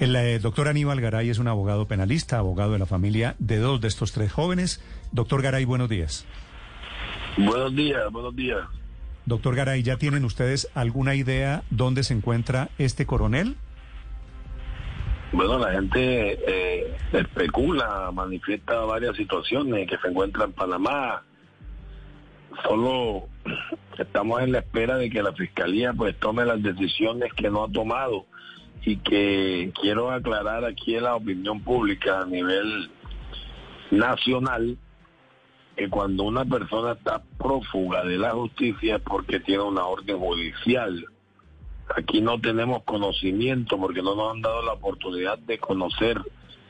El eh, doctor Aníbal Garay es un abogado penalista, abogado de la familia de dos de estos tres jóvenes. Doctor Garay, buenos días. Buenos días, buenos días. Doctor Garay, ¿ya tienen ustedes alguna idea dónde se encuentra este coronel? Bueno, la gente eh, especula, manifiesta varias situaciones que se encuentra en Panamá. Solo estamos en la espera de que la fiscalía pues tome las decisiones que no ha tomado y que quiero aclarar aquí en la opinión pública a nivel nacional que cuando una persona está prófuga de la justicia es porque tiene una orden judicial. Aquí no tenemos conocimiento porque no nos han dado la oportunidad de conocer,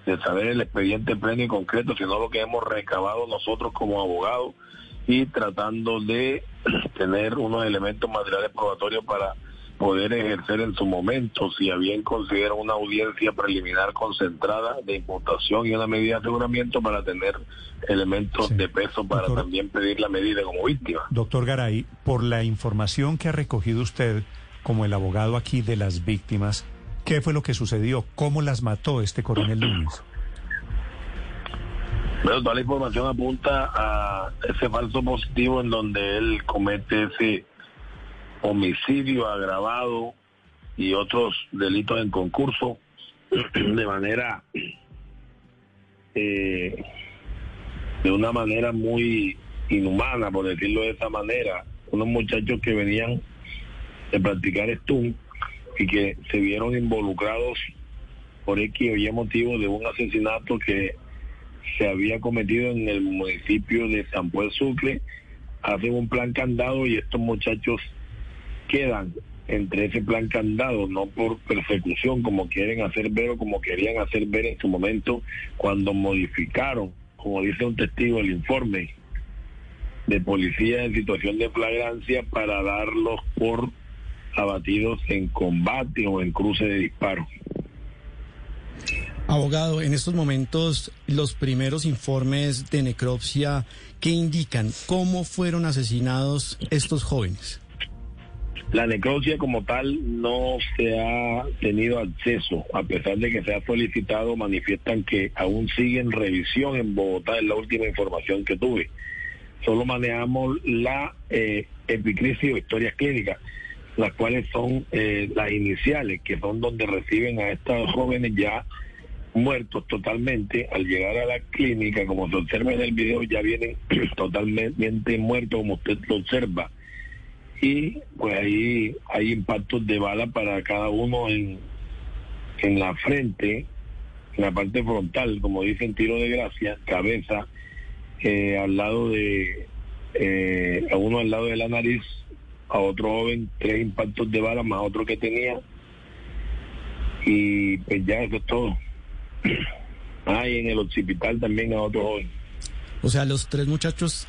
de saber el expediente pleno y concreto, sino lo que hemos recabado nosotros como abogados y tratando de tener unos elementos materiales probatorios para poder ejercer en su momento, si bien considera una audiencia preliminar concentrada de imputación y una medida de aseguramiento para tener elementos Sí. de peso para Doctor- también pedir la medida como víctima. Doctor Garay, por la información que ha recogido usted como el abogado aquí de las víctimas, ¿qué fue lo que sucedió? ¿Cómo las mató este coronel Núñez? Bueno, toda la información apunta a ese falso positivo en donde él comete ese homicidio agravado y otros delitos en concurso de manera eh, de una manera muy inhumana, por decirlo de esa manera. Unos muchachos que venían de practicar stun y que se vieron involucrados por X o Y motivo de un asesinato que se había cometido en el municipio de San Pueblo Sucre, hacen un plan candado y estos muchachos quedan entre ese plan candado, no por persecución como quieren hacer ver o como querían hacer ver en su momento cuando modificaron, como dice un testigo, el informe de policía en situación de flagrancia para darlos por abatidos en combate o en cruce de disparos. Abogado, en estos momentos los primeros informes de necropsia que indican cómo fueron asesinados estos jóvenes. La necropsia como tal no se ha tenido acceso, a pesar de que se ha solicitado, manifiestan que aún sigue en revisión en Bogotá, es la última información que tuve. Solo manejamos la eh, epicrisis o historias clínicas, las cuales son eh, las iniciales, que son donde reciben a estos jóvenes ya muertos totalmente. Al llegar a la clínica, como se observa en el video, ya vienen totalmente muertos, como usted lo observa y pues ahí hay impactos de bala para cada uno en, en la frente, en la parte frontal, como dicen tiro de gracia, cabeza, eh, al lado de, eh, a uno al lado de la nariz, a otro joven, tres impactos de bala más otro que tenía, y pues ya eso es todo. Ah, y en el occipital también a otro joven. O sea, los tres muchachos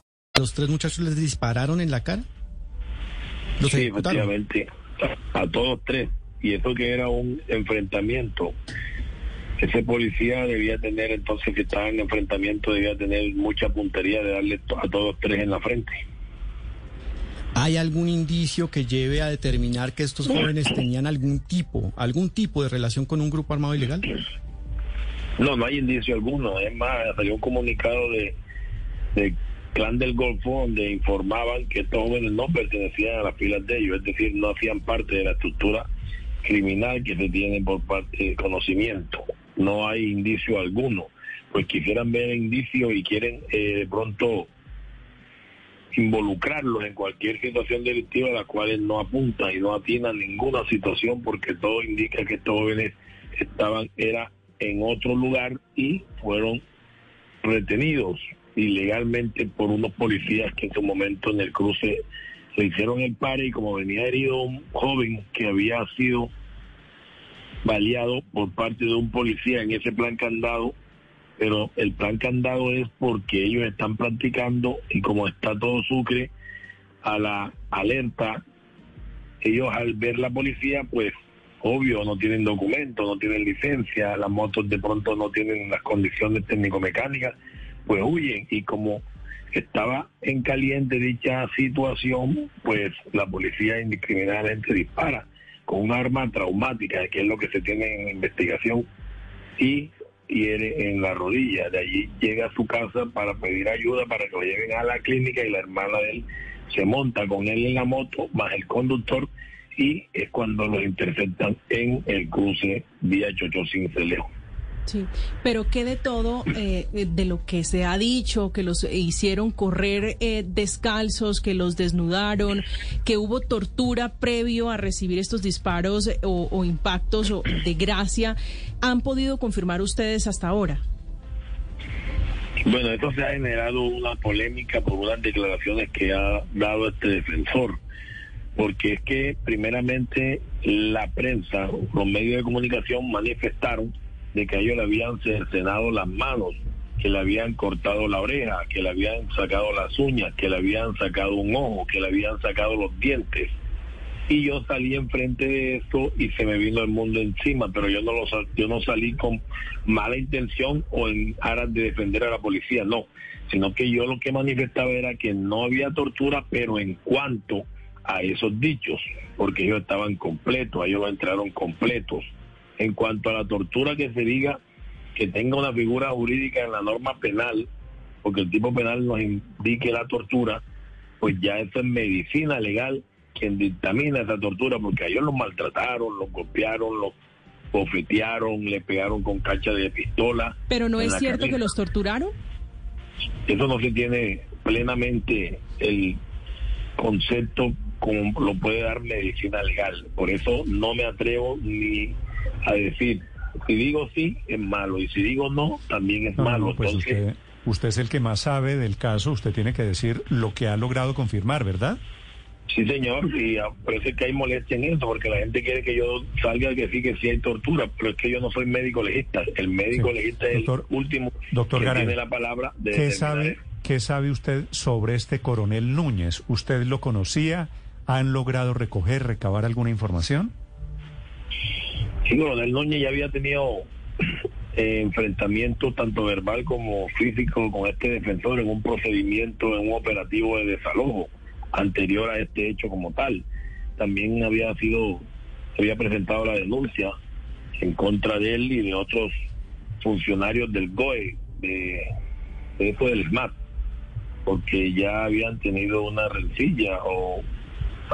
Los tres muchachos les dispararon en la cara. Los Sí, ejecutaron. efectivamente, a, todos tres. Y eso que era un enfrentamiento. Ese policía debía tener, entonces, que estaba en enfrentamiento, debía tener mucha puntería de darle a todos tres en la frente. ¿Hay algún indicio que lleve a determinar que estos jóvenes tenían algún tipo, algún tipo de relación con un grupo armado ilegal? No, no hay indicio alguno. Es más, salió un comunicado de, de Clan del Golfo donde informaban que estos jóvenes no pertenecían a las filas de ellos, es decir, no hacían parte de la estructura criminal que se tiene por parte de conocimiento. No hay indicio alguno. Pues quisieran ver indicios y quieren eh, de pronto involucrarlos en cualquier situación delictiva a la cual no apuntan y no atinan ninguna situación porque todo indica que estos jóvenes estaban era en otro lugar y fueron retenidos ilegalmente por unos policías que en su momento en el cruce le hicieron el pare y como venía herido un joven que había sido baleado por parte de un policía en ese plan candado, pero el plan candado es porque ellos están practicando y como está todo Sucre a la alerta, ellos al ver la policía pues obvio, no tienen documentos, no tienen licencia, las motos de pronto no tienen las condiciones técnico-mecánicas, pues huyen y como estaba en caliente dicha situación, pues la policía indiscriminadamente dispara con un arma traumática, que es lo que se tiene en investigación, y hiere en la rodilla. De allí llega a su casa para pedir ayuda para que lo lleven a la clínica y la hermana de él se monta con él en la moto, más el conductor, y es cuando los interceptan en el cruce vía Chocho Cincelejo. Sí, pero ¿qué de todo eh, de lo que se ha dicho, que los hicieron correr eh, descalzos, que los desnudaron, que hubo tortura previo a recibir estos disparos eh, o, o impactos o de gracia, han podido confirmar ustedes hasta ahora? Bueno, esto se ha generado una polémica por unas declaraciones que ha dado este defensor, porque es que primeramente la prensa, los medios de comunicación manifestaron de que ellos le habían cercenado las manos, que le habían cortado la oreja, que le habían sacado las uñas, que le habían sacado un ojo, que le habían sacado los dientes. Y yo salí enfrente de esto y se me vino el mundo encima, pero yo no lo yo no salí con mala intención o en aras de defender a la policía, no, sino que yo lo que manifestaba era que no había tortura, pero en cuanto a esos dichos, porque ellos estaban completos, ellos entraron completos en cuanto a la tortura que se diga que tenga una figura jurídica en la norma penal, porque el tipo penal nos indique la tortura, pues ya eso es medicina legal quien dictamina esa tortura, porque a ellos los maltrataron, los golpearon, los bofetearon, le pegaron con cacha de pistola. Pero no es cierto que los torturaron. Eso no se tiene plenamente el concepto como lo puede dar medicina legal. Por eso no me atrevo ni a decir, si digo sí, es malo, y si digo no, también es malo. pues usted, usted es el que más sabe del caso, usted tiene que decir lo que ha logrado confirmar, ¿verdad? Sí, señor, y parece que hay molestia en eso, porque la gente quiere que yo salga que sí, que sí hay tortura, pero es que yo no soy médico legista. El médico legista es el último doctor que tiene la palabra de ¿qué sabe, ¿Qué sabe usted sobre este coronel Núñez? ¿Usted lo conocía? ¿Han logrado recoger, recabar alguna información? Sí, coronel Núñez ya había tenido eh, enfrentamiento tanto verbal como físico con este defensor en un procedimiento, en un operativo de desalojo anterior a este hecho como tal. También había sido, había presentado la denuncia en contra de él y de otros funcionarios del GOE, de, eso del SMAT, porque ya habían tenido una rencilla o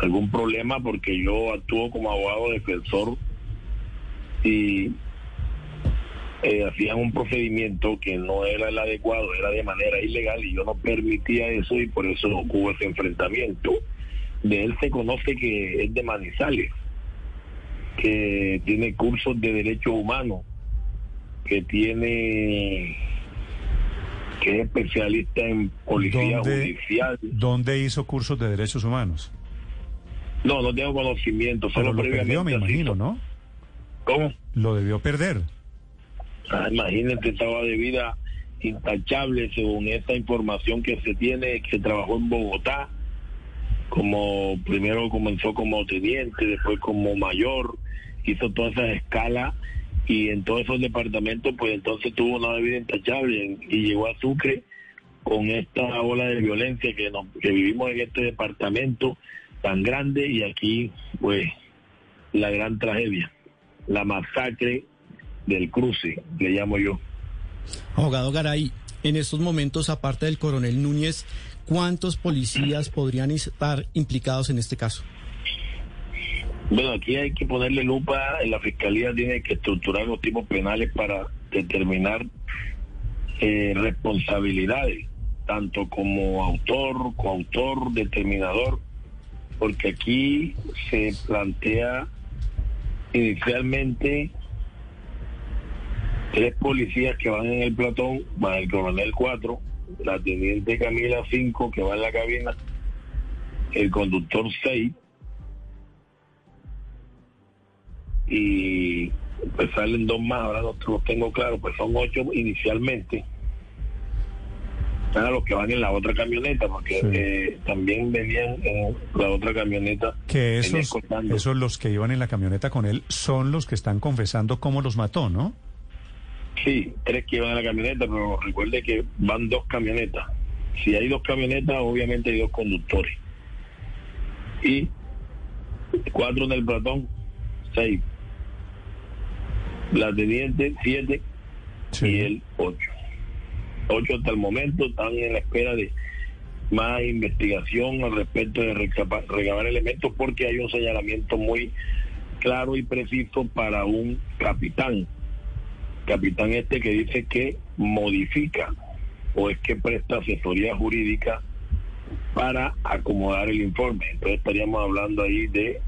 algún problema porque yo actúo como abogado defensor y eh, hacían un procedimiento que no era el adecuado, era de manera ilegal y yo no permitía eso y por eso hubo ese enfrentamiento. De él se conoce que es de Manizales, que tiene cursos de derechos humanos, que tiene que es especialista en policía judicial. ¿Dónde hizo cursos de derechos humanos? No, no tengo conocimiento, solo lo perdió, me imagino, ¿no? ¿Cómo? Lo debió perder. Ah, imagínate, estaba de vida intachable según esta información que se tiene, que trabajó en Bogotá, como primero comenzó como teniente, después como mayor, hizo toda esa escala y en todos esos departamentos pues entonces tuvo una vida intachable y llegó a Sucre con esta ola de violencia que, nos, que vivimos en este departamento tan grande y aquí pues la gran tragedia, la masacre del cruce, le llamo yo. Abogado Garay, en estos momentos, aparte del coronel Núñez, ¿cuántos policías podrían estar implicados en este caso? Bueno, aquí hay que ponerle lupa, la fiscalía tiene que estructurar los tipos penales para determinar eh, responsabilidades, tanto como autor, coautor, determinador, porque aquí se plantea inicialmente tres policías que van en el platón, más el coronel 4, la teniente Camila 5 que va en la cabina, el conductor 6 y pues salen dos más, ahora no los tengo claro, pues son ocho inicialmente. A los que van en la otra camioneta, porque eh, también venían en la otra camioneta. Que esos, esos los que iban en la camioneta con él son los que están confesando cómo los mató, ¿no? Sí, tres que iban en la camioneta, pero recuerde que van dos camionetas. Si hay dos camionetas, obviamente hay dos conductores. Y cuatro en el platón, seis la teniente 7 y el 8. 8 hasta el momento están en la espera de más investigación al respecto de recabar elementos porque hay un señalamiento muy claro y preciso para un capitán. Capitán este que dice que modifica o es que presta asesoría jurídica para acomodar el informe. Entonces estaríamos hablando ahí de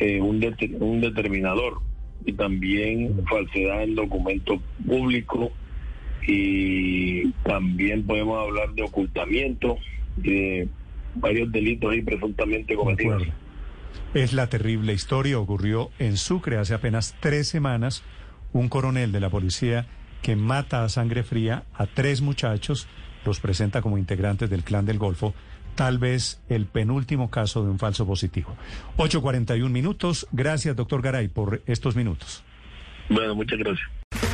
eh, un, un determinador y también falsedad en documento público y también podemos hablar de ocultamiento de varios delitos ahí presuntamente cometidos. Es la terrible historia, ocurrió en Sucre hace apenas tres semanas, un coronel de la policía que mata a sangre fría a tres muchachos, los presenta como integrantes del clan del Golfo, tal vez el penúltimo caso de un falso positivo. 8.41 minutos. Gracias, doctor Garay, por estos minutos. Bueno, muchas gracias.